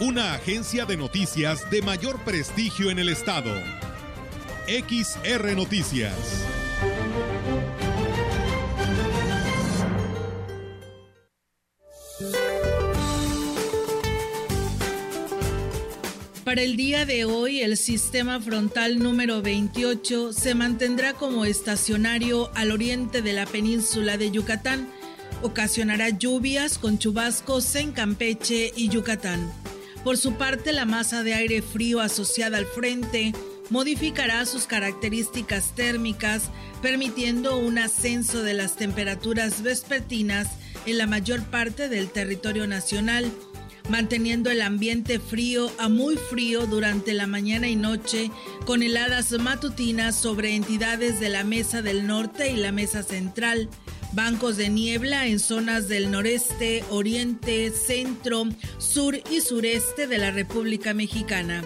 Una agencia de noticias de mayor prestigio en el estado. XR Noticias. Para el día de hoy, el sistema frontal número 28 se mantendrá como estacionario al oriente de la península de Yucatán. Ocasionará lluvias con chubascos en Campeche y Yucatán. Por su parte, la masa de aire frío asociada al frente modificará sus características térmicas, permitiendo un ascenso de las temperaturas vespertinas en la mayor parte del territorio nacional manteniendo el ambiente frío a muy frío durante la mañana y noche, con heladas matutinas sobre entidades de la Mesa del Norte y la Mesa Central, bancos de niebla en zonas del noreste, oriente, centro, sur y sureste de la República Mexicana.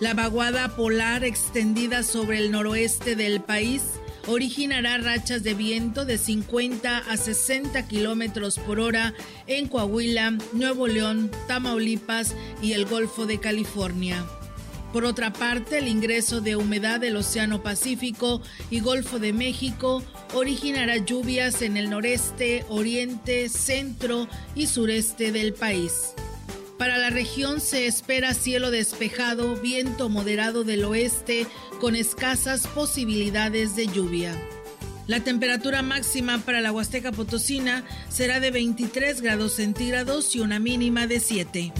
La vaguada polar extendida sobre el noroeste del país originará rachas de viento de 50 a 60 kilómetros por hora en Coahuila, Nuevo León, Tamaulipas y el Golfo de California. Por otra parte, el ingreso de humedad del Océano Pacífico y Golfo de México originará lluvias en el noreste, oriente, centro y sureste del país. Para la región se espera cielo despejado, viento moderado del oeste con escasas posibilidades de lluvia. La temperatura máxima para la Huasteca Potosina será de 23 grados centígrados y una mínima de 7.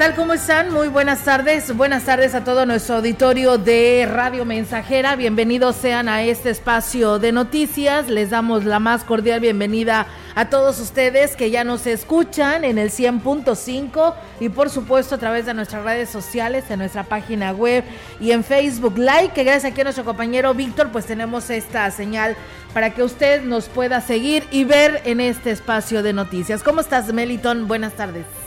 Tal? ¿Cómo están? Muy buenas tardes. Buenas tardes a todo nuestro auditorio de Radio Mensajera. Bienvenidos sean a este espacio de noticias. Les damos la más cordial bienvenida a todos ustedes que ya nos escuchan en el 100.5 y por supuesto a través de nuestras redes sociales, en nuestra página web y en Facebook Live, que gracias aquí a nuestro compañero Víctor, pues tenemos esta señal para que usted nos pueda seguir y ver en este espacio de noticias. ¿Cómo estás, Meliton? Buenas tardes.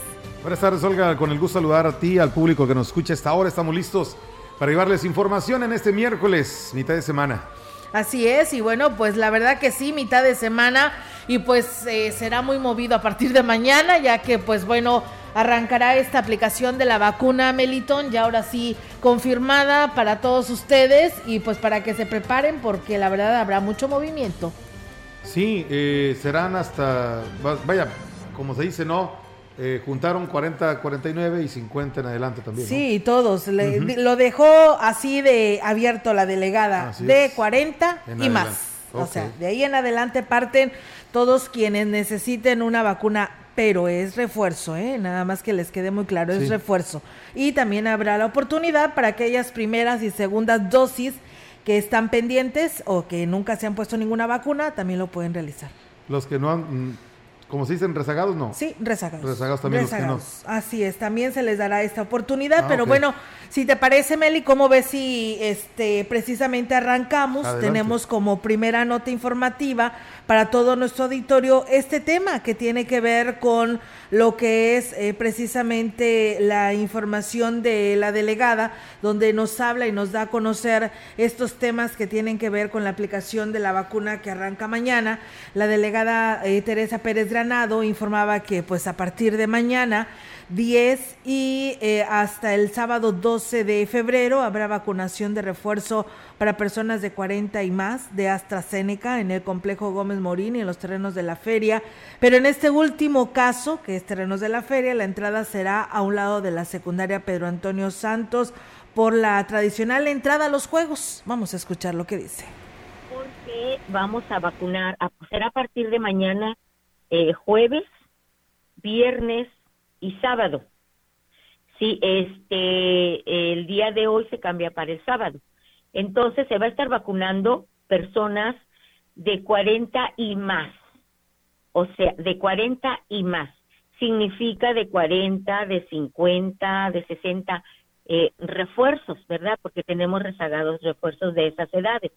Buenas tardes, Olga. Con el gusto de saludar a ti, al público que nos escucha hasta ahora. Estamos listos para llevarles información en este miércoles, mitad de semana. Así es, y bueno, pues la verdad que sí, mitad de semana, y pues eh, será muy movido a partir de mañana, ya que pues bueno, arrancará esta aplicación de la vacuna Meliton, ya ahora sí confirmada para todos ustedes, y pues para que se preparen, porque la verdad habrá mucho movimiento. Sí, eh, serán hasta, vaya, como se dice, ¿no? Eh, juntaron 40, 49 y 50 en adelante también. Sí, todos. Lo dejó así de abierto la delegada, de 40 y más. O sea, de ahí en adelante parten todos quienes necesiten una vacuna, pero es refuerzo, ¿eh? nada más que les quede muy claro, es refuerzo. Y también habrá la oportunidad para aquellas primeras y segundas dosis que están pendientes o que nunca se han puesto ninguna vacuna, también lo pueden realizar. Los que no han como se dicen, rezagados, ¿no? Sí, rezagados. Rezagados también Así es, también se les dará esta oportunidad, ah, pero bueno, si te parece, Meli, ¿cómo ves si este precisamente arrancamos? Tenemos como primera nota informativa para todo nuestro auditorio este tema que tiene que ver con lo que es eh, precisamente la información de la delegada, donde nos habla y nos da a conocer estos temas que tienen que ver con la aplicación de la vacuna que arranca mañana. La delegada eh, Teresa Pérez Granado informaba que pues a partir de mañana 10 y eh, hasta el sábado 12 de febrero habrá vacunación de refuerzo para personas de 40 y más de AstraZeneca en el complejo Gómez Morín y en los terrenos de la feria. Pero en este último caso, que es terrenos de la feria, la entrada será a un lado de la secundaria Pedro Antonio Santos por la tradicional entrada a los juegos. Vamos a escuchar lo que dice. Porque vamos a vacunar, a, será a partir de mañana, eh, jueves, viernes y sábado. Sí, este, el día de hoy se cambia para el sábado. Entonces se va a estar vacunando personas de 40 y más. O sea, de 40 y más. Significa de 40, de 50, de 60 eh, refuerzos, ¿verdad? Porque tenemos rezagados refuerzos de esas edades.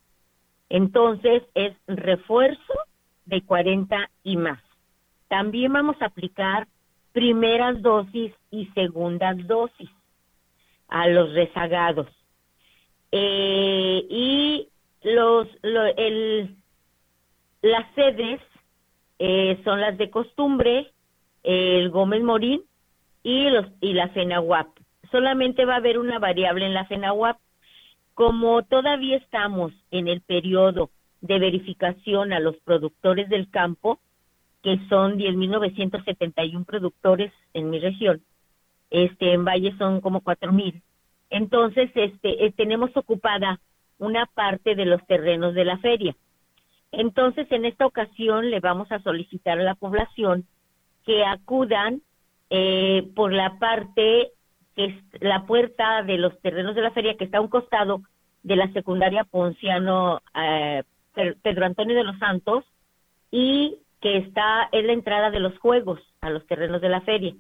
Entonces es refuerzo de 40 y más. También vamos a aplicar primeras dosis y segundas dosis a los rezagados. Eh, y los, el, las sedes eh, son las de costumbre, el Gómez Morín y, los, y la FENAWAP. Solamente va a haber una variable en la FENAWAP. Como todavía estamos en el periodo de verificación a los productores del campo, que son 10.971 productores en mi región, este, en Valle son como 4.000. Entonces, este, eh, tenemos ocupada una parte de los terrenos de la feria. Entonces, en esta ocasión le vamos a solicitar a la población que acudan eh, por la parte que es la puerta de los terrenos de la feria que está a un costado de la secundaria Ponciano eh, Pedro Antonio de los Santos y que está en la entrada de los juegos a los terrenos de la feria.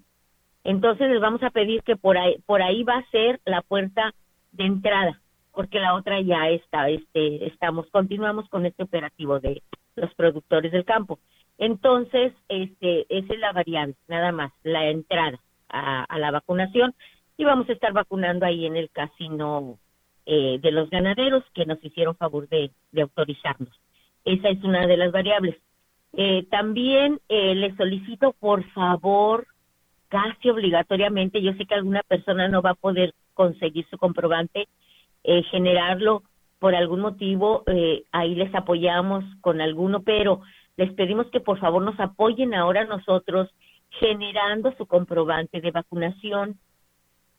Entonces les vamos a pedir que por ahí, por ahí va a ser la puerta de entrada, porque la otra ya está, este, estamos, continuamos con este operativo de los productores del campo. Entonces, este, esa es la variante, nada más, la entrada a, la vacunación y vamos a estar vacunando ahí en el casino eh, de los ganaderos que nos hicieron favor de autorizarnos. Esa es una de las variables. Eh, también eh, le solicito, por favor, casi obligatoriamente, yo sé que alguna persona no va a poder conseguir su comprobante, eh, generarlo por algún motivo, eh, ahí les apoyamos con alguno, pero les pedimos que por favor nos apoyen ahora nosotros generando su comprobante de vacunación.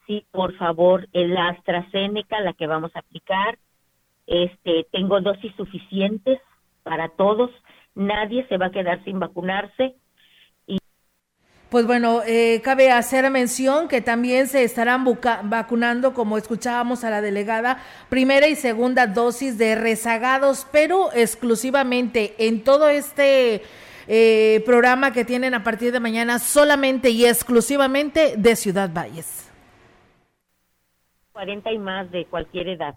Sí, por favor, el AstraZeneca, la que vamos a aplicar. Este, tengo dosis suficientes para todos nadie se va a quedar sin vacunarse. Y... Pues bueno, eh, cabe hacer mención que también se estarán vacunando, como escuchábamos a la delegada, primera y segunda dosis de rezagados, pero exclusivamente en todo este eh, programa que tienen a partir de mañana, solamente y exclusivamente de Ciudad Valles. 40 y más de cualquier edad,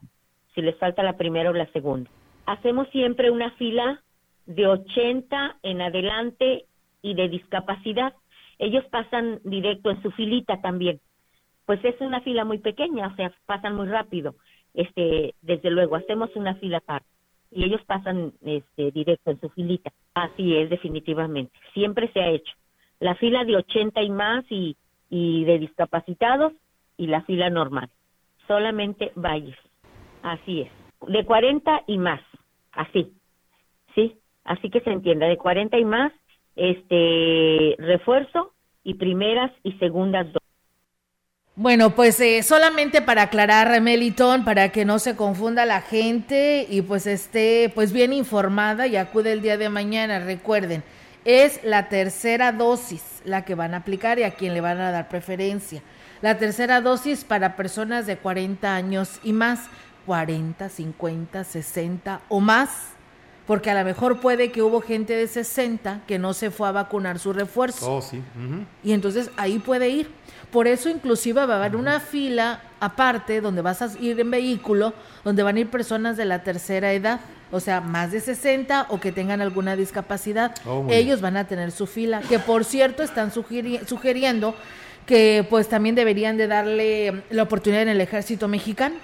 si les falta la primera o la segunda. Hacemos siempre una fila de 80 en adelante y de discapacidad. Ellos pasan directo en su filita también. Pues es una fila muy pequeña, o sea, pasan muy rápido. Este, desde luego, hacemos una fila aparte y ellos pasan este, directo en su filita. Así es, definitivamente. Siempre se ha hecho. La fila de 80 y más y, y de discapacitados y la fila normal. Solamente valles. Así es. De 40 y más. Así. ¿Sí? Así que se entienda, de 40 y más, este refuerzo y primeras y segundas dosis. Bueno, pues eh, solamente para aclarar, Melitón, para que no se confunda la gente y pues esté pues bien informada y acude el día de mañana, recuerden, es la tercera dosis la que van a aplicar y a quien le van a dar preferencia. La tercera dosis para personas de 40 años y más, 40, 50, 60 o más porque a lo mejor puede que hubo gente de 60 que no se fue a vacunar su refuerzo. Oh, sí. Y entonces ahí puede ir. Por eso inclusive va a haber una fila aparte donde vas a ir en vehículo, donde van a ir personas de la tercera edad, o sea, más de 60 o que tengan alguna discapacidad. Oh, Ellos van a tener su fila, que por cierto están sugiriendo que pues también deberían de darle la oportunidad en el ejército mexicano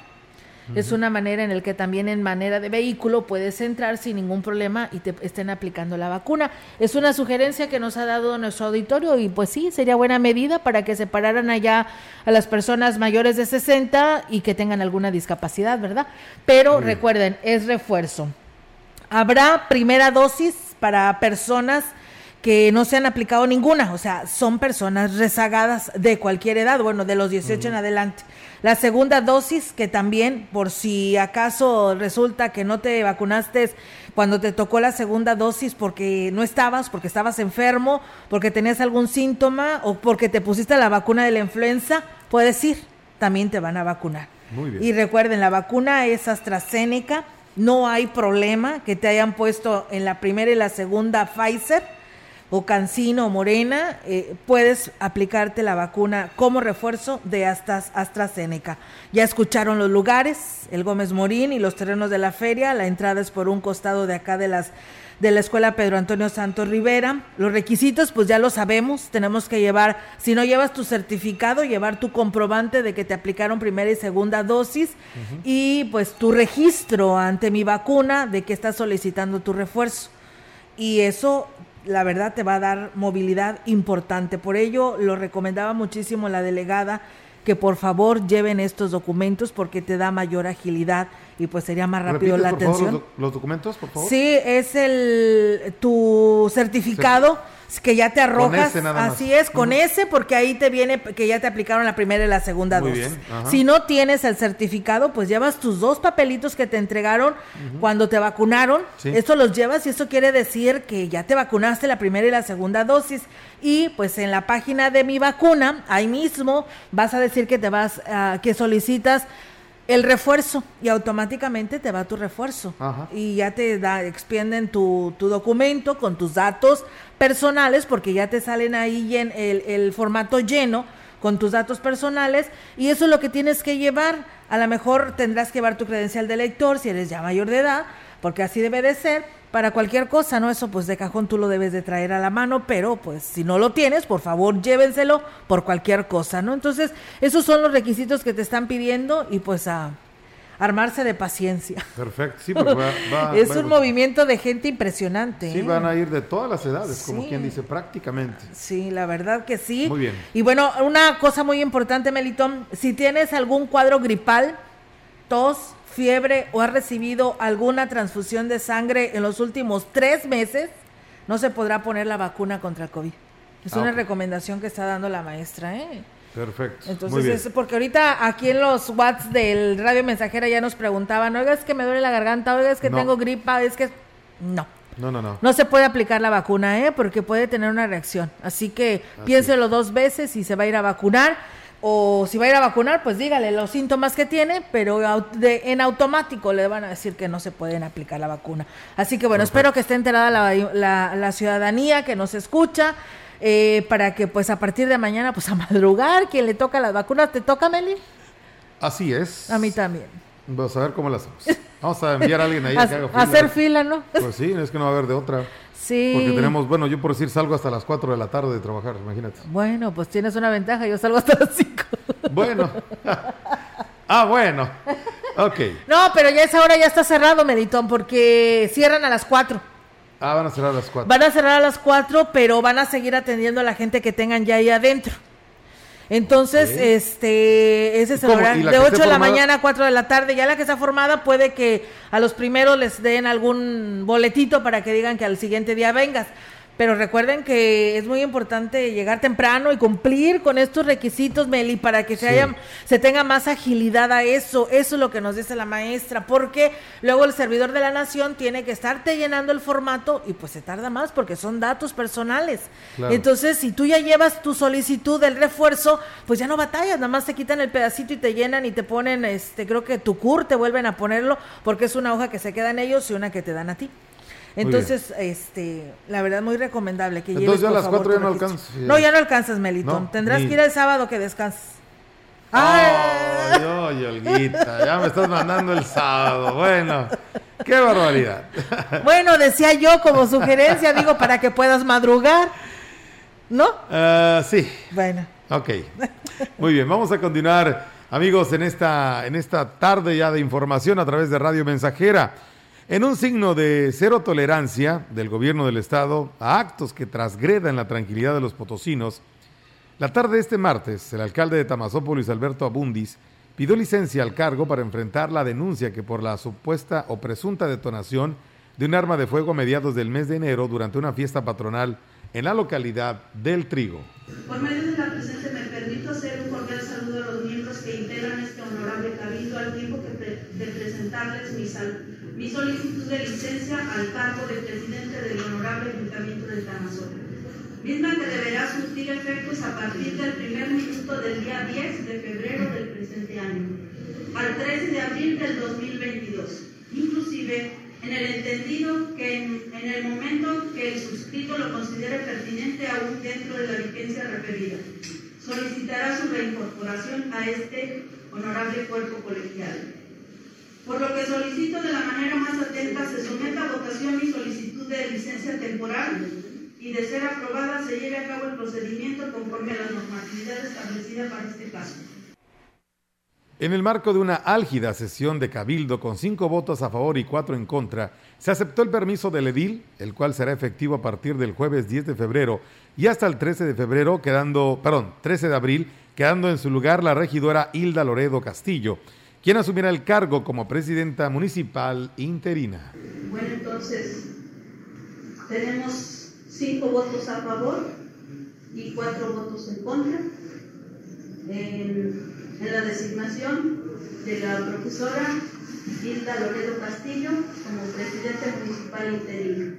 es una manera en la que también en manera de vehículo puedes entrar sin ningún problema y te estén aplicando la vacuna. Es una sugerencia que nos ha dado nuestro auditorio y pues sí, sería buena medida para que separaran allá a las personas mayores de 60 y que tengan alguna discapacidad, ¿verdad? Pero recuerden, es refuerzo. Habrá primera dosis para personas que no se han aplicado ninguna, o sea, son personas rezagadas de cualquier edad, bueno, de los 18 en adelante. La segunda dosis, que también, por si acaso resulta que no te vacunaste cuando te tocó la segunda dosis porque no estabas, porque estabas enfermo, porque tenías algún síntoma o porque te pusiste la vacuna de la influenza, puedes ir, también te van a vacunar. Muy bien. Y recuerden, la vacuna es AstraZeneca, no hay problema que te hayan puesto en la primera y la segunda Pfizer o Cancino o Morena, eh, puedes aplicarte la vacuna como refuerzo de AstraZeneca. Ya escucharon los lugares, el Gómez Morín y los terrenos de la feria, la entrada es por un costado de acá de las de la escuela Pedro Antonio Santos Rivera. Los requisitos, pues ya lo sabemos, tenemos que llevar, si no llevas tu certificado, llevar tu comprobante de que te aplicaron primera y segunda dosis y pues tu registro ante mi vacuna de que estás solicitando tu refuerzo. Y eso la verdad te va a dar movilidad importante. Por ello, lo recomendaba muchísimo la delegada que por favor lleven estos documentos porque te da mayor agilidad y pues sería más rápido la atención. los, documentos, por favor? Sí, es el tu certificado que ya te arrojas. así es, con ese, porque ahí te viene que ya te aplicaron la primera y la segunda dosis. Si no tienes el certificado, pues llevas tus dos papelitos que te entregaron cuando te vacunaron. Esto los llevas y eso quiere decir que ya te vacunaste la primera y la segunda dosis. Y pues en la página de mi vacuna, ahí mismo vas a decir que te vas, uh, que solicitas el refuerzo y automáticamente te va tu refuerzo. Y ya te da expienden tu, tu, documento con tus datos personales porque ya te salen ahí en el, el, formato lleno con tus datos personales y eso es lo que tienes que llevar. A lo mejor tendrás que llevar tu credencial de lector si eres ya mayor de edad porque así debe de ser para cualquier cosa, ¿no? Eso pues de cajón tú lo debes de traer a la mano, pero pues si no lo tienes, por favor llévenselo por cualquier cosa, ¿no? Entonces, esos son los requisitos que te están pidiendo y pues a armarse de paciencia. Perfecto, sí, porque va, es un movimiento de gente impresionante. Sí, van a ir de todas las edades, como quien dice, prácticamente. Sí, la verdad que sí. Muy bien. Y bueno, una cosa muy importante, Melitón, si tienes algún cuadro gripal, tos, fiebre o has recibido alguna transfusión de sangre en los últimos tres meses, no se podrá poner la vacuna contra el COVID. Es ah, una recomendación que está dando la maestra, ¿eh? Perfecto. Entonces, es porque ahorita aquí en los Whats del Radio Mensajera ya nos preguntaban, oiga, es que me duele la garganta, oiga, es que tengo gripa, es que... No. No, no, no. No se puede aplicar la vacuna, ¿eh? Porque puede tener una reacción. Así que piénselo dos veces y se va a ir a vacunar o si va a ir a vacunar, pues dígale los síntomas que tiene, pero en automático le van a decir que no se pueden aplicar la vacuna. Así que bueno, espero que esté enterada la, ciudadanía que nos escucha. Eh, para que pues a partir de mañana pues a madrugar, quien le toca las vacunas, ¿te toca Meli? Así es. A mí también. Vamos a ver cómo las hacemos. Vamos a enviar a alguien ahí a que haga fila. Hacer fila, ¿no? Pues sí, es que no va a haber de otra. Sí. Porque tenemos, bueno, yo por decir salgo hasta las 4 de la tarde de trabajar, imagínate. Bueno, pues tienes una ventaja, yo salgo hasta las 5. Bueno. ah, bueno. Ok. No, pero ya esa hora ya está cerrado, Meditón, porque cierran a las 4. Ah, van a cerrar a las 4. Van a cerrar a las 4, pero van a seguir atendiendo a la gente que tengan ya ahí adentro. Entonces, este, ese es el horario. De 8 de la mañana a 4 de la tarde. Ya la que está formada puede que a los primeros les den algún boletito para que digan que al siguiente día vengas. Pero recuerden que es muy importante llegar temprano y cumplir con estos requisitos, Meli, para que se, haya, se tenga más agilidad a eso. Eso es lo que nos dice la maestra, porque luego el servidor de la nación tiene que estarte llenando el formato y pues se tarda más porque son datos personales. Entonces, si tú ya llevas tu solicitud del refuerzo, pues ya no batallas, nada más te quitan el pedacito y te llenan y te ponen, este, creo que tu CUR te vuelven a ponerlo porque es una hoja que se queda en ellos y una que te dan a ti. Entonces, este, la verdad muy recomendable que Entonces ya a las cuatro ya no alcanzas. No, ya no alcanzas, Melitón. Tendrás que ir el sábado que descanses. Ay, ay, Olguita, ya me estás mandando el sábado. Bueno, qué barbaridad. Bueno, decía yo como sugerencia, digo, para que puedas madrugar, ¿no? Uh, sí. Bueno. Ok. Muy bien, vamos a continuar, amigos, en esta, en esta tarde ya de información a través de Radio Mensajera. En un signo de cero tolerancia del gobierno del Estado a actos que trasgredan la tranquilidad de los potosinos, la tarde de este martes, el alcalde de Tamazópolis, Alberto Abundis, pidió licencia al cargo para enfrentar la denuncia que por la supuesta o presunta detonación de un arma de fuego a mediados del mes de enero durante una fiesta patronal en la localidad del Trigo. Por medio de la presente me permito hacer un cordial saludo a los miembros que integran este honorable cabildo al tiempo que de presentarles mi, mi, solicitud de licencia al cargo de presidente del honorable ayuntamiento de Tamazón, misma que deberá surtir efectos a partir del primer minuto del día 10 de febrero del presente año al 13 de abril del 2022, inclusive en el entendido que en, el momento que el suscrito lo considere pertinente aún dentro de la vigencia referida, solicitará su reincorporación a este honorable cuerpo colegial. Por lo que solicito de la manera más atenta se someta a votación mi solicitud de licencia temporal y de ser aprobada se lleve a cabo el procedimiento conforme a las normatividades establecidas para este caso. En el marco de una álgida sesión de cabildo con cinco votos a favor y cuatro en contra, se aceptó el permiso del edil, el cual será efectivo a partir del jueves 10 de febrero y hasta el 13 de febrero, quedando, perdón, 13 de abril, quedando en su lugar la regidora Hilda Loredo Castillo, quien asumirá el cargo como presidenta municipal interina. Bueno, entonces, tenemos cinco votos a favor y cuatro votos en contra en la designación de la profesora Hilda Loredo Castillo como presidente municipal interino.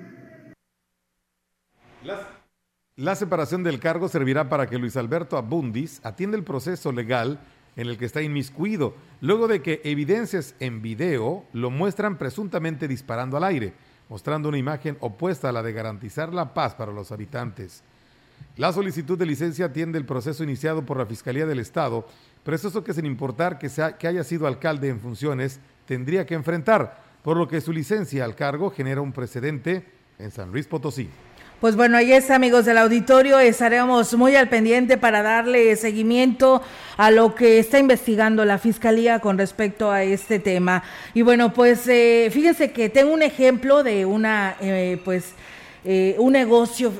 La separación del cargo servirá para que Luis Alberto Abundis atienda el proceso legal en el que está inmiscuido, luego de que evidencias en video lo muestran presuntamente disparando al aire, mostrando una imagen opuesta a la de garantizar la paz para los habitantes. La solicitud de licencia atiende el proceso iniciado por la Fiscalía del Estado, pero es eso que sin importar que, sea, que haya sido alcalde en funciones, tendría que enfrentar, por lo que su licencia al cargo genera un precedente en San Luis Potosí. Pues bueno, ahí es, amigos del auditorio, estaremos muy al pendiente para darle seguimiento a lo que está investigando la Fiscalía con respecto a este tema. Y bueno, pues eh, fíjense que tengo un ejemplo de una, eh, pues, eh, un negocio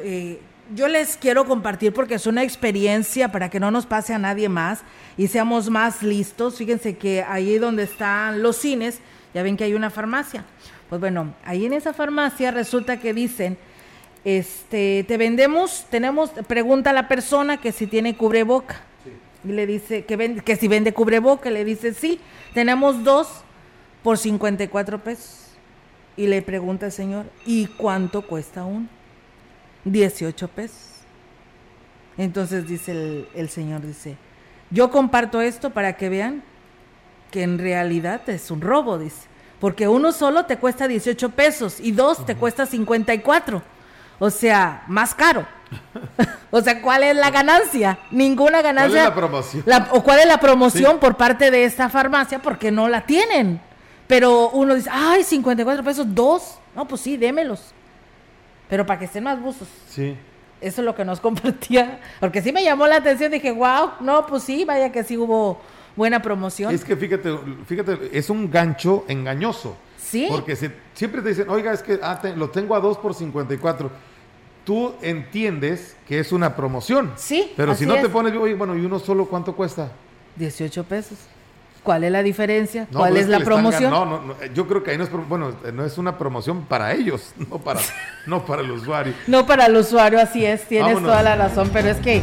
yo les quiero compartir porque es una experiencia para que no nos pase a nadie más y seamos más listos. Fíjense que ahí donde están los cines, ya ven que hay una farmacia. Pues bueno, ahí en esa farmacia resulta que dicen, este, te vendemos, tenemos, pregunta a la persona que si tiene cubreboca. Y le dice que, vende, que si vende cubreboca, le dice, sí, tenemos dos por 54 pesos. Y le pregunta el señor, ¿y cuánto cuesta uno? 18 pesos. Entonces dice el, Señor, dice, yo comparto esto para que vean que en realidad es un robo, dice, porque uno solo te cuesta 18 pesos y dos te cuesta 54. O sea, más caro. o sea, ¿cuál es la ganancia? Ninguna ganancia. ¿Cuál es la promoción? ¿O cuál es la promoción por parte de esta farmacia? Porque no la tienen. Pero uno dice, ay, 54 pesos, dos. No, pues sí, démelos pero para que estén más buzos. Sí. Eso es lo que nos compartía, porque sí me llamó la atención, dije, wow, no, pues sí, vaya que sí hubo buena promoción. Es que fíjate, fíjate, es un gancho engañoso. Sí. Porque siempre te dicen, oiga, es que ah, lo tengo a 2 por 54. Tú entiendes que es una promoción. Sí. Pero si no te pones, oye, bueno, ¿y uno solo cuánto cuesta? 18 pesos. ¿Cuál es la diferencia? ¿Cuál pues es, la promoción? no, no, yo creo que ahí no es, bueno, no es una promoción para ellos, no para, no para el usuario. No para el usuario, así es, tienes toda la razón, pero es que,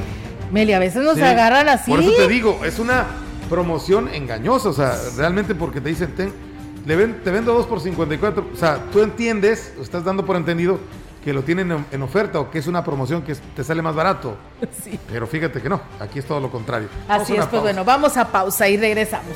Meli, a veces nos agarran así. Por eso te digo, es una promoción engañosa, o sea, realmente porque te dicen, le ven, te vendo dos por 54, o sea, tú entiendes, estás dando por entendido que lo tienen en, oferta o que es una promoción que te sale más barato. Sí. Pero fíjate que no, aquí es todo lo contrario. Así es, pues bueno, vamos a pausa y regresamos.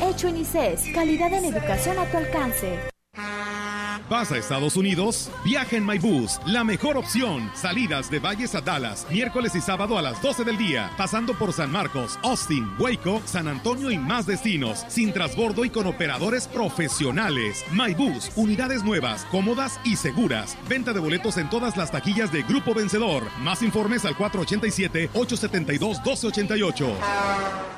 Hecho en ICES. Calidad en educación a tu alcance. ¿Vas a Estados Unidos? Viaja en MyBus, la mejor opción. Salidas de Valles a Dallas, miércoles y sábado a las 12 del día, pasando por San Marcos, Austin, Waco, San Antonio y más destinos, sin transbordo y con operadores profesionales. MyBus, unidades nuevas, cómodas y seguras. Venta de boletos en todas las taquillas de Grupo Vencedor. Más informes al 487-872-1288.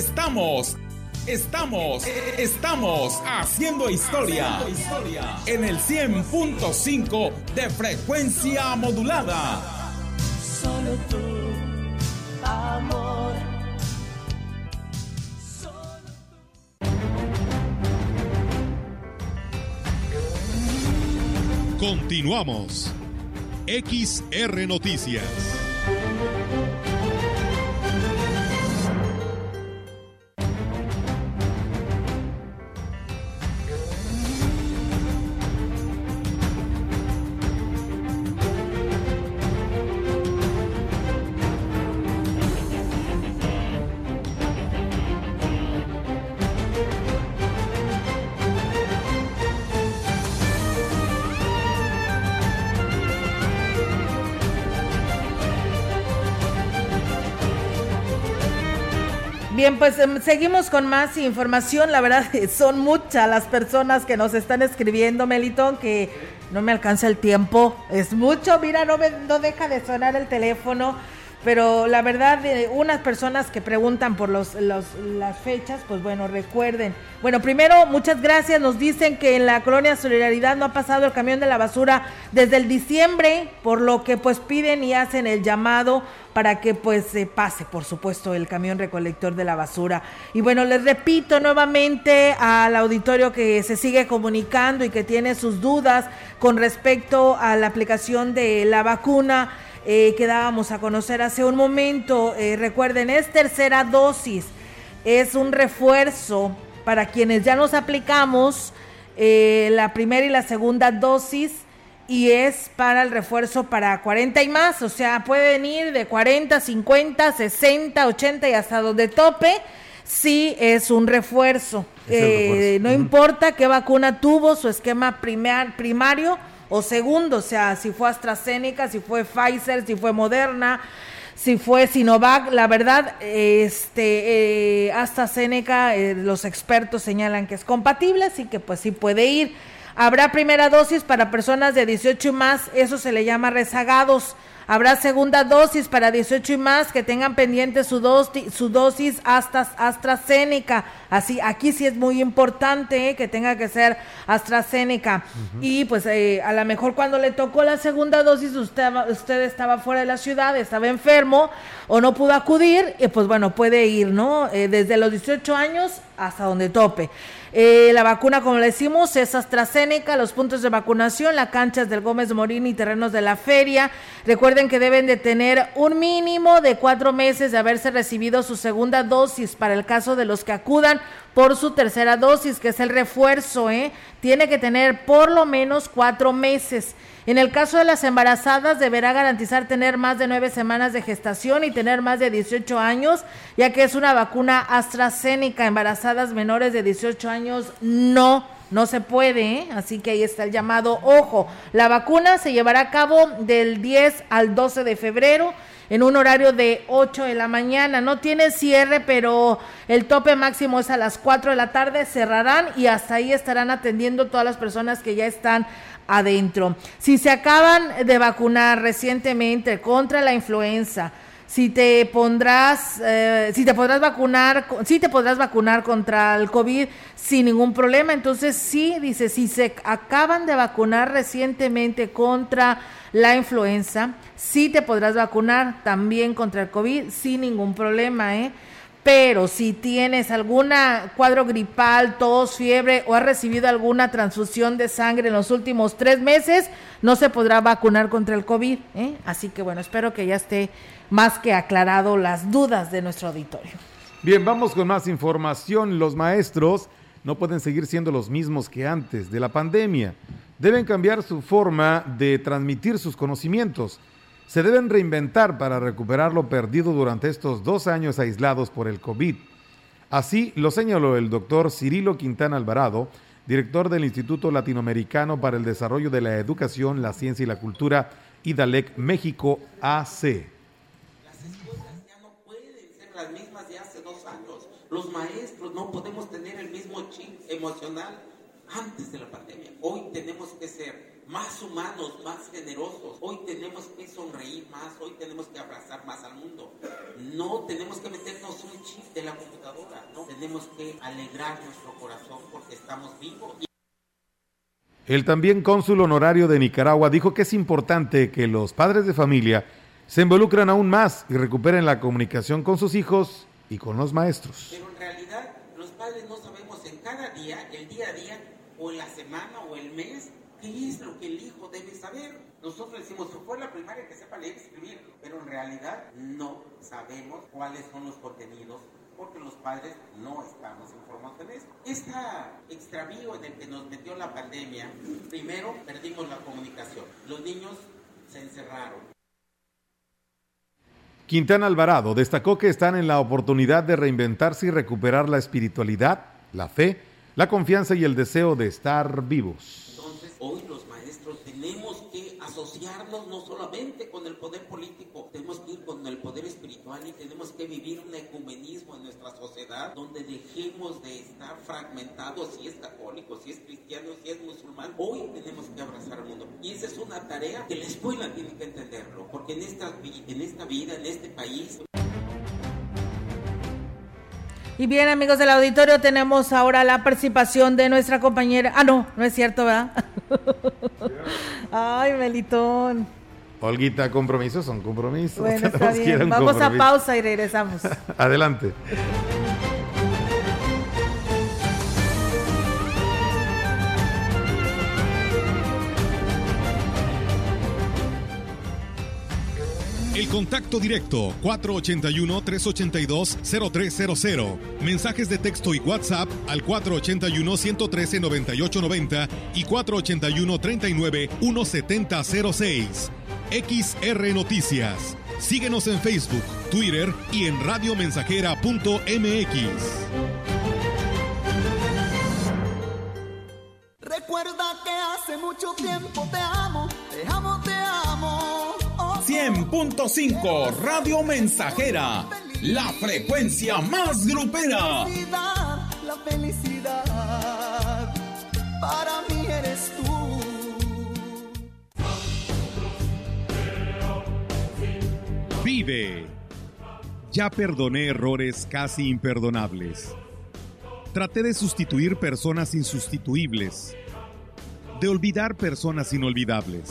Estamos, estamos, estamos haciendo historia en el 100.5 de frecuencia modulada. Solo tú, amor. Continuamos. XR Noticias. Pues em, seguimos con más información. La verdad, son muchas las personas que nos están escribiendo, Melitón, que no me alcanza el tiempo. Es mucho, mira, no, me, no deja de sonar el teléfono. Pero la verdad, eh, unas personas que preguntan por los, los, las fechas, pues bueno, recuerden. Bueno, primero, muchas gracias. Nos dicen que en la colonia Solidaridad no ha pasado el camión de la basura desde el diciembre, por lo que pues piden y hacen el llamado para que pues se pase, por supuesto, el camión recolector de la basura. Y bueno, les repito nuevamente al auditorio que se sigue comunicando y que tiene sus dudas con respecto a la aplicación de la vacuna eh, que dábamos a conocer hace un momento. Eh, recuerden, es tercera dosis, es un refuerzo para quienes ya nos aplicamos eh, la primera y la segunda dosis y es para el refuerzo para 40 y más, o sea, puede venir de 40, 50, 60, 80 y hasta donde tope, sí es un refuerzo. Eh, no importa qué vacuna tuvo, su esquema primario o segundo, o sea, si fue AstraZeneca, si fue Pfizer, si fue Moderna, si fue Sinovac, la verdad, este, eh, AstraZeneca, eh, los expertos señalan que es compatible, así que pues sí puede ir. Habrá primera dosis para personas de 18 y más, eso se le llama rezagados. Habrá segunda dosis para 18 y más que tengan pendiente su, dosis, su dosis hasta AstraZeneca. Así, aquí sí es muy importante eh, que tenga que ser AstraZeneca. Y pues eh, a lo mejor cuando le tocó la segunda dosis usted, usted estaba fuera de la ciudad, estaba enfermo o no pudo acudir, y pues bueno, puede ir, ¿no? Eh, desde los 18 años hasta donde tope. Eh, la vacuna, como le decimos, es AstraZeneca, los puntos de vacunación, las canchas del Gómez Morín y terrenos de la feria. Recuerden que deben de tener un mínimo de cuatro meses de haberse recibido su segunda dosis para el caso de los que acudan por su tercera dosis, que es el refuerzo, ¿eh? Tiene que tener por lo menos cuatro meses. En el caso de las embarazadas, deberá garantizar tener más de nueve semanas de gestación y tener más de 18 años, ya que es una vacuna AstraZeneca. Embarazadas menores de 18 años no, no se puede, ¿eh? así que ahí está el llamado ojo. La vacuna se llevará a cabo del 10 al 12 de febrero en un horario de 8 de la mañana. No tiene cierre, pero el tope máximo es a las 4 de la tarde. Cerrarán y hasta ahí estarán atendiendo todas las personas que ya están adentro. Si se acaban de vacunar recientemente contra la influenza, si te pondrás, eh, si te podrás vacunar, si te podrás vacunar contra el COVID sin ningún problema. Entonces sí, dice, si se acaban de vacunar recientemente contra la influenza, sí te podrás vacunar también contra el COVID sin ningún problema, ¿eh? Pero si tienes alguna cuadro gripal, tos, fiebre o has recibido alguna transfusión de sangre en los últimos tres meses, no se podrá vacunar contra el COVID. ¿eh? Así que bueno, espero que ya esté más que aclarado las dudas de nuestro auditorio. Bien, vamos con más información. Los maestros no pueden seguir siendo los mismos que antes de la pandemia. Deben cambiar su forma de transmitir sus conocimientos se deben reinventar para recuperar lo perdido durante estos dos años aislados por el COVID. Así lo señaló el doctor Cirilo Quintana Alvarado, director del Instituto Latinoamericano para el Desarrollo de la Educación, la Ciencia y la Cultura, IDALEC México AC. Las escuelas ya no pueden ser las mismas de hace dos años. Los maestros no podemos tener el mismo chip emocional antes de la pandemia. Hoy tenemos que ser más humanos, más generosos. Hoy tenemos que sonreír más, hoy tenemos que abrazar más al mundo. No tenemos que meternos un chip de la computadora, no. Tenemos que alegrar nuestro corazón porque estamos vivos. El también cónsul honorario de Nicaragua dijo que es importante que los padres de familia se involucren aún más y recuperen la comunicación con sus hijos y con los maestros. Pero en realidad los padres no sabemos en cada día, el día a día, o la semana o el mes, ¿Qué es lo que el hijo debe saber? Nosotros decimos fue la primaria que sepa leer y escribir, pero en realidad no sabemos cuáles son los contenidos porque los padres no estamos informados en eso. Este extravío en el que nos metió la pandemia, primero perdimos la comunicación. Los niños se encerraron. Quintana Alvarado destacó que están en la oportunidad de reinventarse y recuperar la espiritualidad, la fe, la confianza y el deseo de estar vivos. Asociarnos no solamente con el poder político, tenemos que ir con el poder espiritual y tenemos que vivir un ecumenismo en nuestra sociedad donde dejemos de estar fragmentados si es católico, si es cristiano, si es musulmán. Hoy tenemos que abrazar al mundo. Y esa es una tarea que la escuela tiene que entenderlo, porque en esta, en esta vida, en este país... Y bien, amigos del auditorio, tenemos ahora la participación de nuestra compañera. Ah, no, no es cierto, ¿verdad? Ay, Melitón. Olguita, compromisos son compromisos. Bueno, está bien. Vamos a pausa y regresamos. Adelante. Contacto directo 481-382-0300. Mensajes de texto y WhatsApp al 481-113-9890 y 481-39-1706. XR Noticias. Síguenos en Facebook, Twitter y en radiomensajera.mx. Recuerda que hace mucho tiempo te amo, te amo, te amo. 100.5 Radio Mensajera, la frecuencia más grupera. La felicidad, para mí eres tú. Vive. Ya perdoné errores casi imperdonables. Traté de sustituir personas insustituibles, de olvidar personas inolvidables.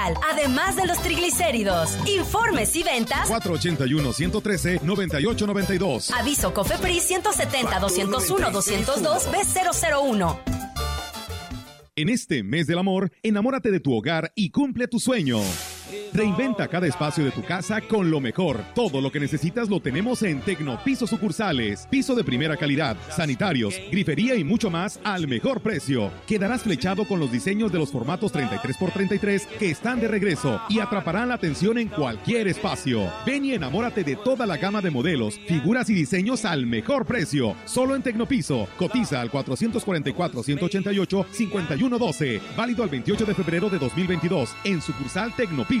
además de los triglicéridos. Informes y ventas 481-113-9892. Aviso COFEPRIS 170-201-202 B001. En este mes del amor, enamórate de tu hogar y cumple tu sueño. Reinventa cada espacio de tu casa con lo mejor. Todo lo que necesitas lo tenemos en Tecnopiso Sucursales. Piso de primera calidad, sanitarios, grifería y mucho más al mejor precio. Quedarás flechado con los diseños de los formatos 33x33 que están de regreso y atraparán la atención en cualquier espacio. Ven y enamórate de toda la gama de modelos, figuras y diseños al mejor precio. Solo en Tecnopiso. Cotiza al 444-188-5112. Válido al 28 de febrero de 2022 en sucursal Tecnopiso.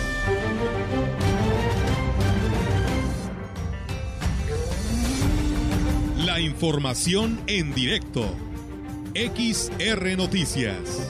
La información en directo. XR Noticias.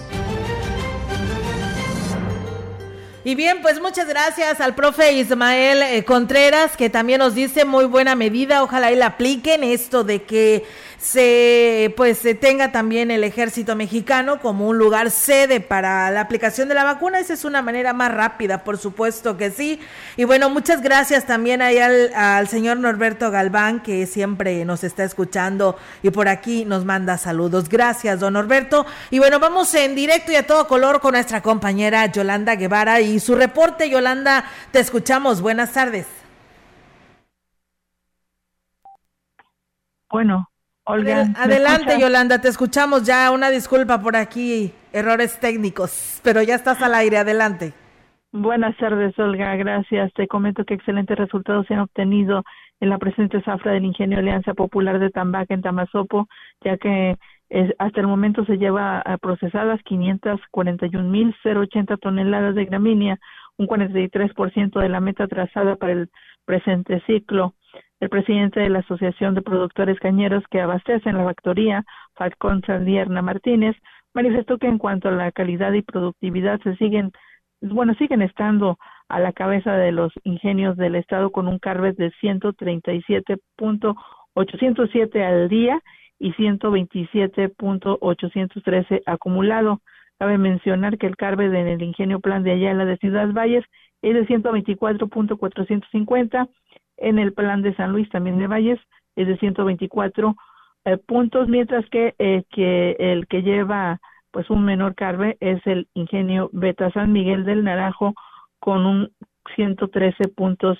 Y bien, pues muchas gracias al profe Ismael eh, Contreras, que también nos dice muy buena medida, ojalá la apliquen esto de que se pues se tenga también el ejército mexicano como un lugar sede para la aplicación de la vacuna. Esa es una manera más rápida, por supuesto que sí. Y bueno, muchas gracias también ahí al, al señor Norberto Galván, que siempre nos está escuchando y por aquí nos manda saludos. Gracias, don Norberto. Y bueno, vamos en directo y a todo color con nuestra compañera Yolanda Guevara y su reporte. Yolanda, te escuchamos. Buenas tardes. Bueno, Olga. Adelante, Yolanda, te escuchamos ya. Una disculpa por aquí, errores técnicos, pero ya estás al aire. Adelante. Buenas tardes, Olga. Gracias. Te comento que excelentes resultados se han obtenido en la presente zafra del Ingenio Alianza Popular de Tambaca en Tamazopo, ya que es, hasta el momento se lleva a procesadas 541.080 toneladas de gramínea, un 43% de la meta trazada para el presente ciclo. El presidente de la Asociación de Productores Cañeros que abastecen la factoría, Falcón Sandierna Martínez, manifestó que en cuanto a la calidad y productividad se siguen, bueno, siguen estando a la cabeza de los ingenios del estado con un carvet de 137.807 al día y 127.813 acumulado. Cabe mencionar que el carbe del ingenio Plan de Ayala de Ciudad Valles es de 124.450, en el Plan de San Luis también de Valles es de 124 eh, puntos, mientras que, eh, que el que lleva pues un menor carbe es el ingenio Beta San Miguel del Naranjo con un 113 puntos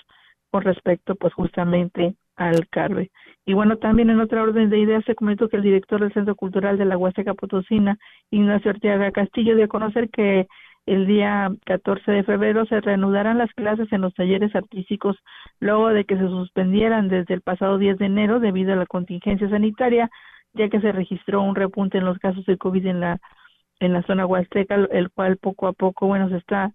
con respecto pues justamente al carbe. Y bueno, también en otra orden de ideas se comentó que el director del Centro Cultural de la Huasteca Potosina, Ignacio Ortega Castillo, dio a conocer que el día 14 de febrero se reanudarán las clases en los talleres artísticos luego de que se suspendieran desde el pasado 10 de enero debido a la contingencia sanitaria, ya que se registró un repunte en los casos de COVID en la en la zona huasteca, el cual poco a poco, bueno, se está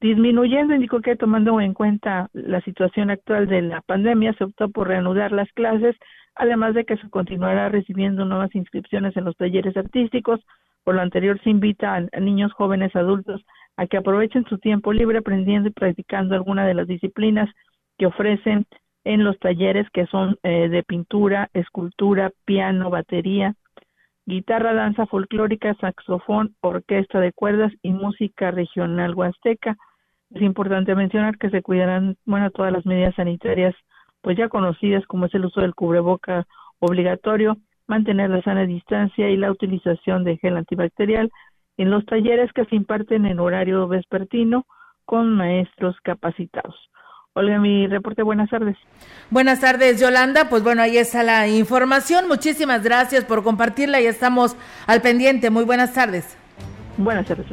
disminuyendo. Indicó que tomando en cuenta la situación actual de la pandemia, se optó por reanudar las clases, además de que se continuará recibiendo nuevas inscripciones en los talleres artísticos. Por lo anterior, se invita a niños, jóvenes, adultos a que aprovechen su tiempo libre aprendiendo y practicando alguna de las disciplinas que ofrecen en los talleres que son eh, de pintura, escultura, piano, batería, guitarra, danza folclórica, saxofón, orquesta de cuerdas y música regional huasteca. Es importante mencionar que se cuidarán, bueno, todas las medidas sanitarias, pues ya conocidas, como es el uso del cubreboca obligatorio, mantener la sana distancia y la utilización de gel antibacterial en los talleres que se imparten en horario vespertino con maestros capacitados. Olga, mi reporte, buenas tardes. Buenas tardes, Yolanda. Pues bueno, ahí está la información. Muchísimas gracias por compartirla y estamos al pendiente. Muy buenas tardes. Buenas tardes.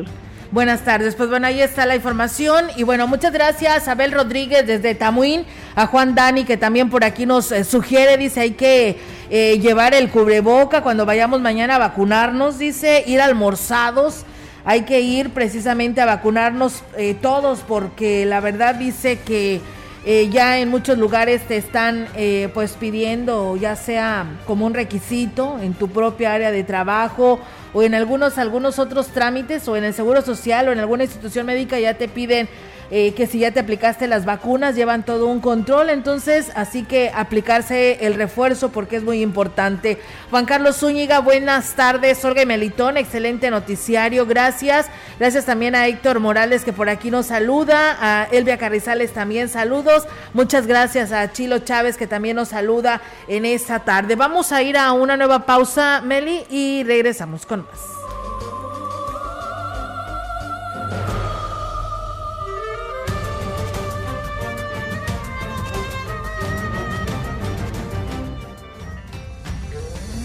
Buenas tardes, pues bueno, ahí está la información. Y bueno, muchas gracias a Abel Rodríguez desde Tamuín, a Juan Dani que también por aquí nos eh, sugiere, dice, hay que eh, llevar el cubreboca cuando vayamos mañana a vacunarnos, dice, ir almorzados, hay que ir precisamente a vacunarnos eh, todos porque la verdad dice que eh, ya en muchos lugares te están eh, pues pidiendo ya sea como un requisito en tu propia área de trabajo o en algunos algunos otros trámites o en el seguro social o en alguna institución médica ya te piden eh, que si ya te aplicaste las vacunas, llevan todo un control, entonces así que aplicarse el refuerzo porque es muy importante. Juan Carlos Zúñiga, buenas tardes, Olga Melitón, excelente noticiario, gracias. Gracias también a Héctor Morales que por aquí nos saluda, a Elvia Carrizales también saludos, muchas gracias a Chilo Chávez que también nos saluda en esta tarde. Vamos a ir a una nueva pausa, Meli, y regresamos con más.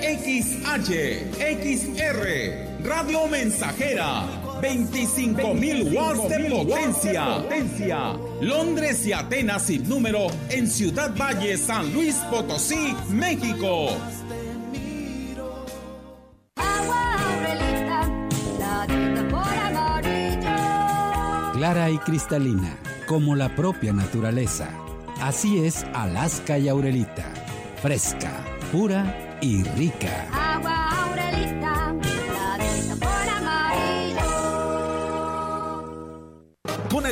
XH, XR, Radio Mensajera, 25.000 watts de potencia. Londres y Atenas sin número en Ciudad Valle, San Luis Potosí, México. Clara y cristalina, como la propia naturaleza. Así es Alaska y Aurelita. Fresca, pura y rica.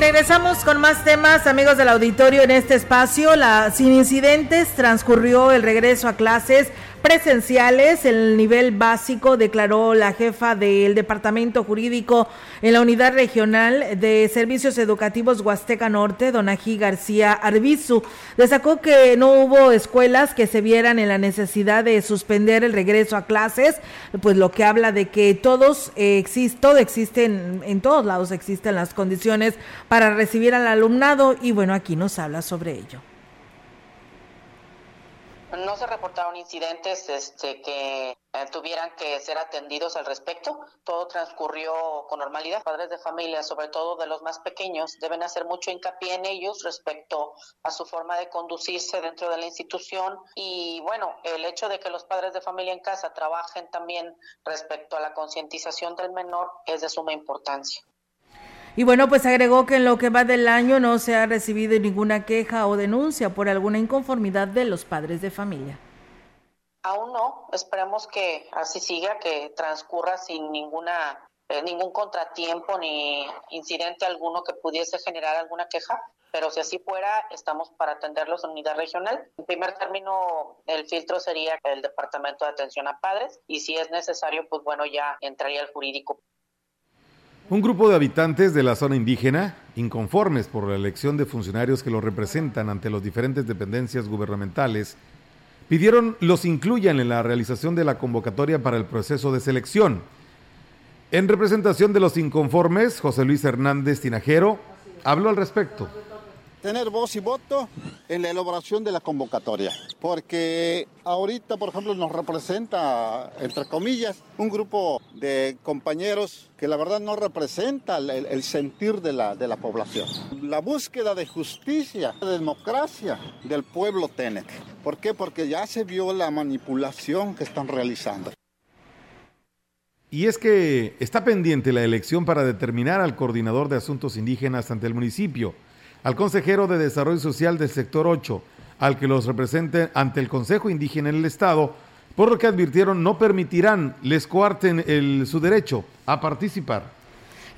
Regresamos con más temas, amigos del auditorio, en este espacio. La, sin incidentes transcurrió el regreso a clases presenciales. El nivel básico declaró la jefa del Departamento Jurídico en la Unidad Regional de Servicios Educativos Huasteca Norte, Donají García Arbizu. Destacó que no hubo escuelas que se vieran en la necesidad de suspender el regreso a clases, pues lo que habla de que todos eh, existe, todo existe en, en todos lados existen las condiciones para recibir al alumnado y bueno, aquí nos habla sobre ello. No se reportaron incidentes este, que eh, tuvieran que ser atendidos al respecto. Todo transcurrió con normalidad. Padres de familia, sobre todo de los más pequeños, deben hacer mucho hincapié en ellos respecto a su forma de conducirse dentro de la institución. Y bueno, el hecho de que los padres de familia en casa trabajen también respecto a la concientización del menor es de suma importancia. Y bueno, pues agregó que en lo que va del año no se ha recibido ninguna queja o denuncia por alguna inconformidad de los padres de familia. Aún no, esperemos que así siga, que transcurra sin ninguna eh, ningún contratiempo ni incidente alguno que pudiese generar alguna queja, pero si así fuera, estamos para atenderlos en unidad regional. En primer término, el filtro sería el Departamento de Atención a Padres y si es necesario, pues bueno, ya entraría el jurídico. Un grupo de habitantes de la zona indígena, inconformes por la elección de funcionarios que los representan ante las diferentes dependencias gubernamentales, pidieron los incluyan en la realización de la convocatoria para el proceso de selección. En representación de los inconformes, José Luis Hernández Tinajero habló al respecto tener voz y voto en la elaboración de la convocatoria, porque ahorita, por ejemplo, nos representa, entre comillas, un grupo de compañeros que la verdad no representa el, sentir de la, de la población. La búsqueda de justicia, de democracia del pueblo Tenec. ¿Por qué? Porque ya se vio la manipulación que están realizando. Y es que está pendiente la elección para determinar al coordinador de asuntos indígenas ante el municipio al consejero de Desarrollo Social del sector 8, al que los represente ante el Consejo Indígena en el Estado, por lo que advirtieron no permitirán les coarten el, su derecho a participar.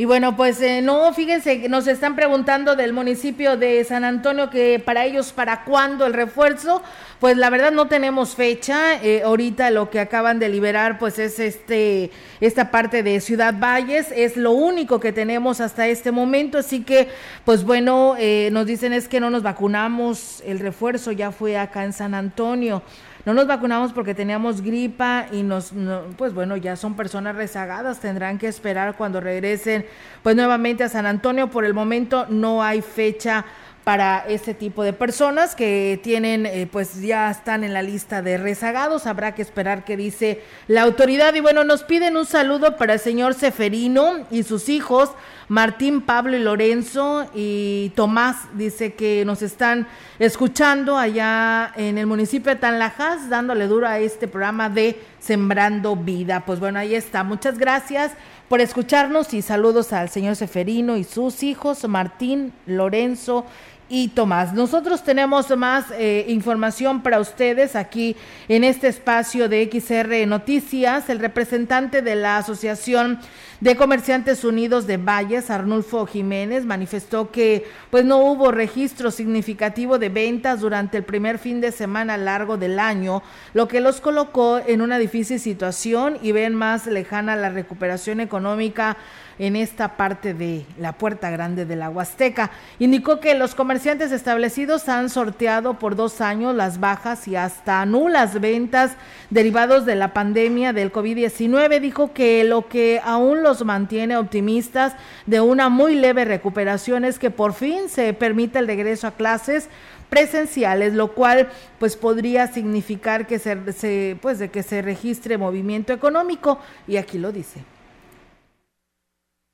Y bueno, pues eh, no, fíjense, nos están preguntando del municipio de San Antonio que para ellos, ¿para cuándo el refuerzo? Pues la verdad no tenemos fecha. Eh, ahorita lo que acaban de liberar, pues es este, esta parte de Ciudad Valles, es lo único que tenemos hasta este momento. Así que, pues bueno, eh, nos dicen es que no nos vacunamos, el refuerzo ya fue acá en San Antonio. No nos vacunamos porque teníamos gripa y nos, no, pues bueno, ya son personas rezagadas, tendrán que esperar cuando regresen pues nuevamente a San Antonio. Por el momento no hay fecha para este tipo de personas que tienen, eh, pues ya están en la lista de rezagados. Habrá que esperar qué dice la autoridad. Y bueno, nos piden un saludo para el señor Seferino y sus hijos, Martín, Pablo y Lorenzo y Tomás. Dice que nos están escuchando allá en el municipio de Tanlajas, dándole duro a este programa de Sembrando Vida. Pues bueno, ahí está. Muchas gracias por escucharnos y saludos al señor Seferino y sus hijos, Martín, Lorenzo y Tomás. Nosotros tenemos más eh, información para ustedes aquí en este espacio de XR Noticias. El representante de la Asociación de Comerciantes Unidos de Valles, Arnulfo Jiménez, manifestó que pues no hubo registro significativo de ventas durante el primer fin de semana largo del año, lo que los colocó en una difícil situación y ven más lejana la recuperación económica en esta parte de la Puerta Grande de la Huasteca. Indicó que los comerciantes establecidos han sorteado por dos años las bajas y hasta nulas ventas derivados de la pandemia del COVID-19. Dijo que lo que aún los mantiene optimistas de una muy leve recuperación es que por fin se permita el regreso a clases presenciales, lo cual pues podría significar que se, pues de que se registre movimiento económico y aquí lo dice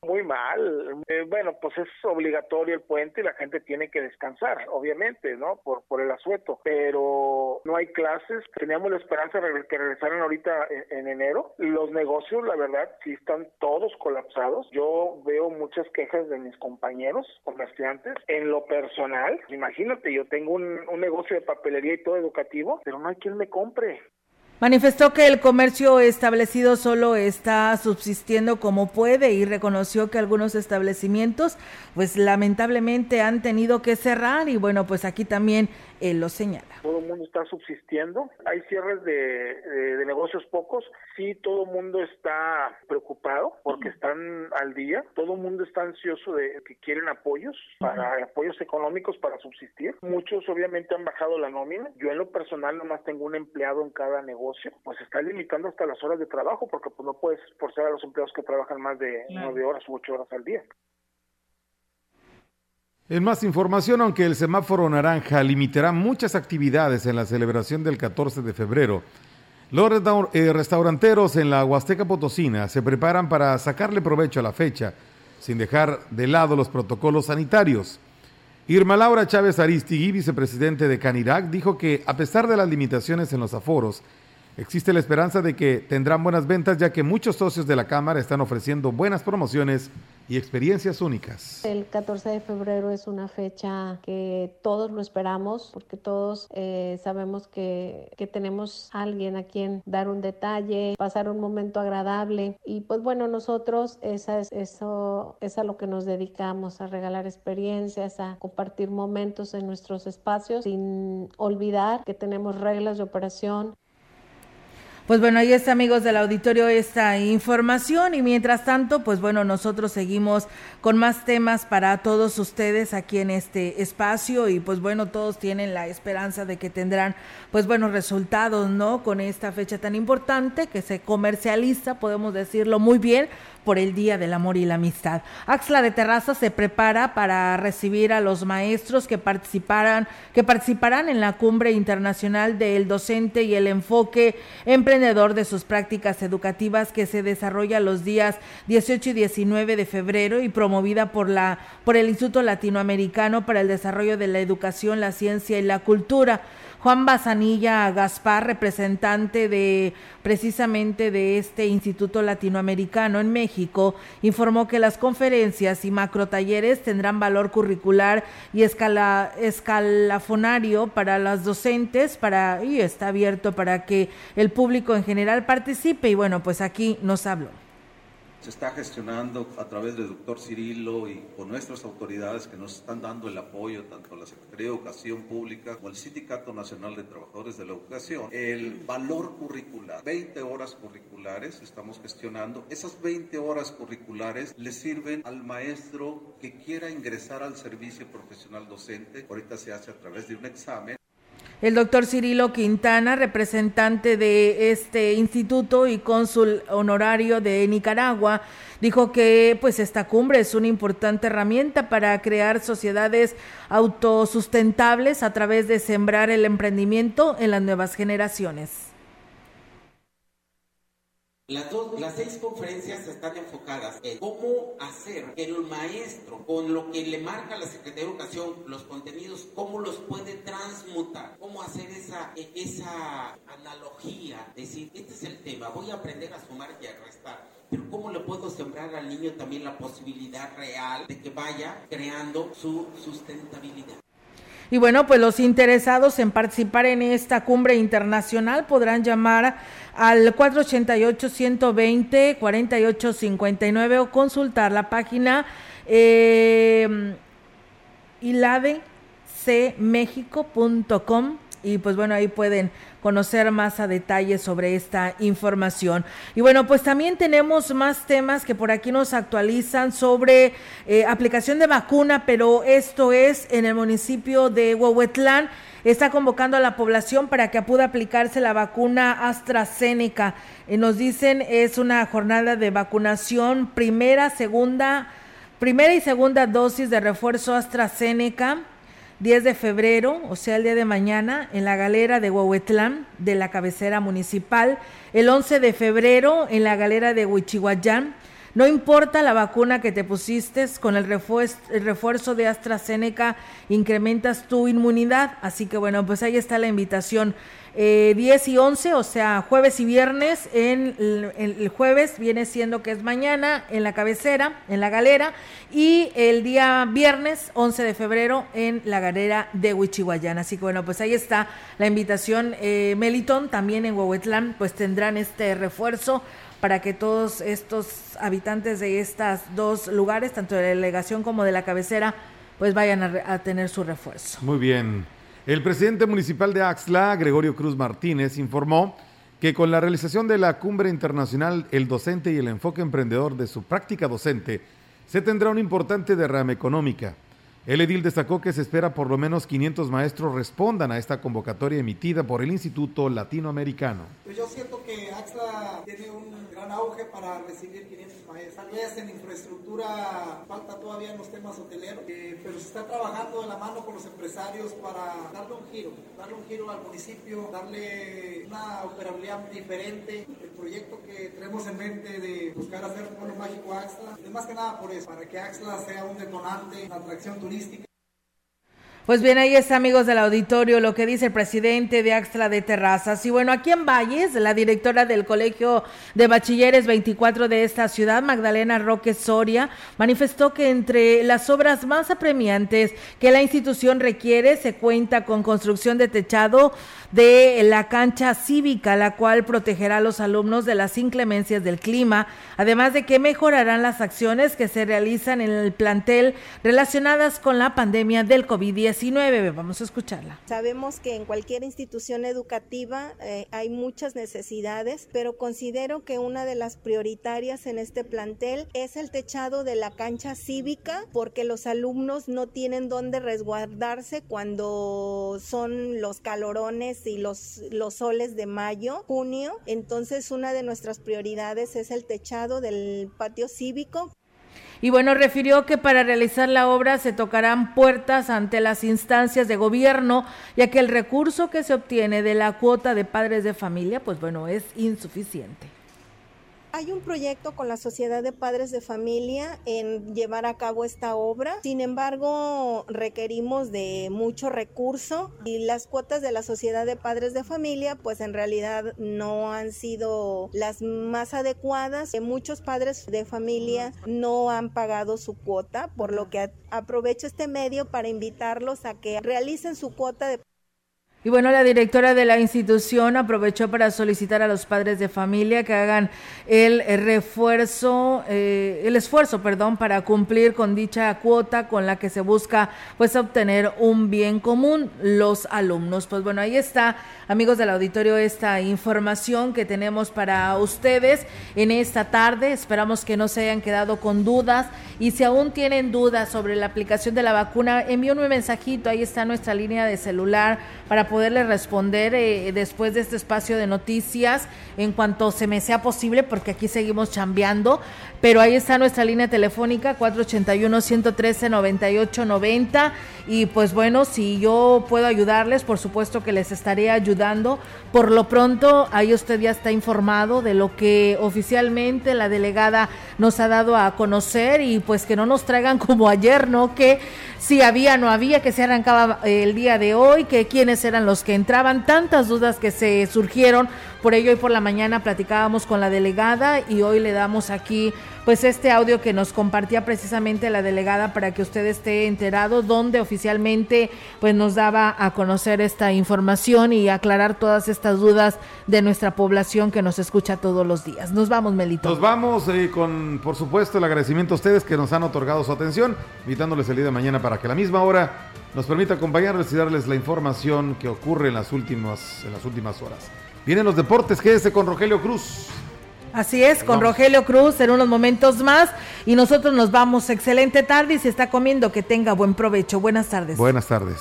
muy mal. Eh, bueno, pues es obligatorio el puente y la gente tiene que descansar, obviamente, ¿no? Por, por el asueto, pero no hay clases. Teníamos la esperanza de que regresaran ahorita en, enero. Los negocios, la verdad, sí están todos colapsados. Yo veo muchas quejas de mis compañeros comerciantes. En lo personal, imagínate, yo tengo un, un negocio de papelería y todo educativo, pero no hay quien me compre. Manifestó que el comercio establecido solo está subsistiendo como puede y reconoció que algunos establecimientos pues lamentablemente han tenido que cerrar. Y bueno pues aquí también él lo señala. Todo el mundo está subsistiendo, hay cierres de, negocios pocos, sí todo el mundo está preocupado porque están al día, todo el mundo está ansioso de que quieren apoyos para apoyos económicos para subsistir. Muchos obviamente han bajado la nómina. Yo en lo personal nomás tengo un empleado en cada negocio, pues está limitando hasta las horas de trabajo porque pues no puedes forzar a los empleados que trabajan más de nueve horas u ocho horas al día. En más información, aunque el semáforo naranja limitará muchas actividades en la celebración del 14 de febrero, los eh, restauranteros en la Huasteca Potosina se preparan para sacarle provecho a la fecha, sin dejar de lado los protocolos sanitarios. Irma Laura Chávez Aristigui, vicepresidente de Canirac, dijo que a pesar de las limitaciones en los aforos, existe la esperanza de que tendrán buenas ventas ya que muchos socios de la Cámara están ofreciendo buenas promociones y experiencias únicas. El 14 de febrero es una fecha que todos lo esperamos porque todos eh, sabemos que, que, tenemos alguien a quien dar un detalle, pasar un momento agradable y pues bueno, nosotros esa es, eso es a lo que nos dedicamos, a regalar experiencias, a compartir momentos en nuestros espacios sin olvidar que tenemos reglas de operación pues bueno, ahí está amigos del auditorio esta información y mientras tanto, pues bueno, nosotros seguimos con más temas para todos ustedes aquí en este espacio y pues bueno, todos tienen la esperanza de que tendrán pues buenos resultados, ¿no? Con esta fecha tan importante que se comercializa, podemos decirlo muy bien, por el Día del Amor y la Amistad. Axla de Terraza se prepara para recibir a los maestros que participarán, que participarán en la cumbre internacional del docente y el enfoque emprendedor de sus prácticas educativas que se desarrolla los días 18 y 19 de febrero y promovida por la por el Instituto Latinoamericano para el Desarrollo de la Educación, la Ciencia y la Cultura. Juan Bazanilla Gaspar, representante de precisamente de este Instituto Latinoamericano en México, informó que las conferencias y macrotalleres tendrán valor curricular y escala, escalafonario para las docentes para y está abierto para que el público en general participe. Y bueno, pues aquí nos habló se está gestionando a través del doctor Cirilo y con nuestras autoridades que nos están dando el apoyo, tanto la Secretaría de Educación Pública como el Sindicato Nacional de Trabajadores de la Educación, el valor curricular, 20 horas curriculares estamos gestionando. Esas 20 horas curriculares le sirven al maestro que quiera ingresar al servicio profesional docente. Ahorita se hace a través de un examen el doctor Cirilo Quintana, representante de este instituto y cónsul honorario de Nicaragua, dijo que pues esta cumbre es una importante herramienta para crear sociedades autosustentables a través de sembrar el emprendimiento en las nuevas generaciones. Las, dos, las seis conferencias están enfocadas en cómo hacer que el maestro, con lo que le marca la Secretaría de Educación, los contenidos, cómo los puede transmutar, cómo hacer esa, e, esa analogía, decir, este es el tema, voy a aprender a sumar y a restar, pero cómo le puedo sembrar al niño también la posibilidad real de que vaya creando su sustentabilidad. Y bueno, pues los interesados en participar en esta cumbre internacional podrán llamar al 488-120-4859 o consultar la página eh, y pues bueno, ahí pueden conocer más a detalle sobre esta información. Y bueno, pues también tenemos más temas que por aquí nos actualizan sobre eh, aplicación de vacuna, pero esto es en el municipio de Huehuetlán. Está convocando a la población para que pueda aplicarse la vacuna AstraZeneca. Y nos dicen es una jornada de vacunación primera, segunda, primera y segunda dosis de refuerzo AstraZeneca 10 de febrero, o sea, el día de mañana, en la galera de Huehuetlán, de la cabecera municipal. El 11 de febrero, en la galera de Huichihuayán. No importa la vacuna que te pusiste, con el refuerzo, el refuerzo de AstraZeneca incrementas tu inmunidad. Así que bueno, pues ahí está la invitación eh, 10 y 11, o sea, jueves y viernes. En el, jueves viene siendo que es mañana en la cabecera, en la galera, y el día viernes 11 de febrero en la galera de Huichihuayán. Así que bueno, pues ahí está la invitación. Eh, Melitón, también en Huehuetlán, pues tendrán este refuerzo para que todos estos habitantes de estos dos lugares, tanto de la delegación como de la cabecera, pues vayan a, a tener su refuerzo. Muy bien. El presidente municipal de Axla, Gregorio Cruz Martínez, informó que con la realización de la cumbre internacional, el docente y el enfoque emprendedor de su práctica docente, se tendrá una importante derrama económica. El edil destacó que se espera por lo menos 500 maestros respondan a esta convocatoria emitida por el Instituto Latinoamericano. Pues yo siento que AXLA tiene un gran auge para recibir 500 maestros. Tal vez en infraestructura falta todavía en los temas hoteleros, eh, pero se está trabajando de la mano con los empresarios para darle un giro, darle un giro al municipio, darle una operabilidad diferente. El proyecto que tenemos en mente de buscar hacer un pueblo mágico AXLA es más que nada por eso, para que AXLA sea un detonante, una atracción turística pues bien, ahí está, amigos del auditorio, lo que dice el presidente de Axtra de Terrazas. Y bueno, aquí en Valles, la directora del Colegio de Bachilleres 24 de esta ciudad, Magdalena Roque Soria, manifestó que entre las obras más apremiantes que la institución requiere se cuenta con construcción de techado de la cancha cívica, la cual protegerá a los alumnos de las inclemencias del clima, además de que mejorarán las acciones que se realizan en el plantel relacionadas con la pandemia del COVID-19. Vamos a escucharla. Sabemos que en cualquier institución educativa eh, hay muchas necesidades, pero considero que una de las prioritarias en este plantel es el techado de la cancha cívica, porque los alumnos no tienen dónde resguardarse cuando son los calorones y los, los soles de mayo, junio. Entonces una de nuestras prioridades es el techado del patio cívico. Y bueno, refirió que para realizar la obra se tocarán puertas ante las instancias de gobierno, ya que el recurso que se obtiene de la cuota de padres de familia, pues bueno, es insuficiente. Hay un proyecto con la Sociedad de Padres de Familia en llevar a cabo esta obra. Sin embargo, requerimos de mucho recurso y las cuotas de la Sociedad de Padres de Familia pues en realidad no han sido las más adecuadas. Muchos padres de familia no han pagado su cuota, por lo que aprovecho este medio para invitarlos a que realicen su cuota de y bueno, la directora de la institución aprovechó para solicitar a los padres de familia que hagan el refuerzo, eh, el esfuerzo, perdón, para cumplir con dicha cuota con la que se busca pues obtener un bien común los alumnos. Pues bueno, ahí está, amigos del auditorio, esta información que tenemos para ustedes en esta tarde. Esperamos que no se hayan quedado con dudas y si aún tienen dudas sobre la aplicación de la vacuna, envíenme un mensajito, ahí está nuestra línea de celular para poder poderle responder eh, después de este espacio de noticias en cuanto se me sea posible, porque aquí seguimos chambeando. Pero ahí está nuestra línea telefónica 481-113-9890. Y pues bueno, si yo puedo ayudarles, por supuesto que les estaré ayudando. Por lo pronto, ahí usted ya está informado de lo que oficialmente la delegada nos ha dado a conocer y pues que no nos traigan como ayer, ¿no? Que si había, no había, que se arrancaba eh, el día de hoy, que quiénes eran los que entraban, tantas dudas que se surgieron. Por ello, hoy por la mañana platicábamos con la delegada y hoy le damos aquí pues este audio que nos compartía precisamente la delegada para que usted esté enterado, donde oficialmente pues nos daba a conocer esta información y aclarar todas estas dudas de nuestra población que nos escucha todos los días. Nos vamos, Melito. Nos vamos eh, con, por supuesto, el agradecimiento a ustedes que nos han otorgado su atención, invitándoles el día de mañana para que a la misma hora nos permita acompañarles y darles la información que ocurre en las últimas, en las últimas horas. Vienen los deportes, quédese con Rogelio Cruz. Así es, con Rogelio Cruz en unos momentos más y nosotros nos vamos. Excelente tarde y si está comiendo, que tenga buen provecho. Buenas tardes. Buenas tardes.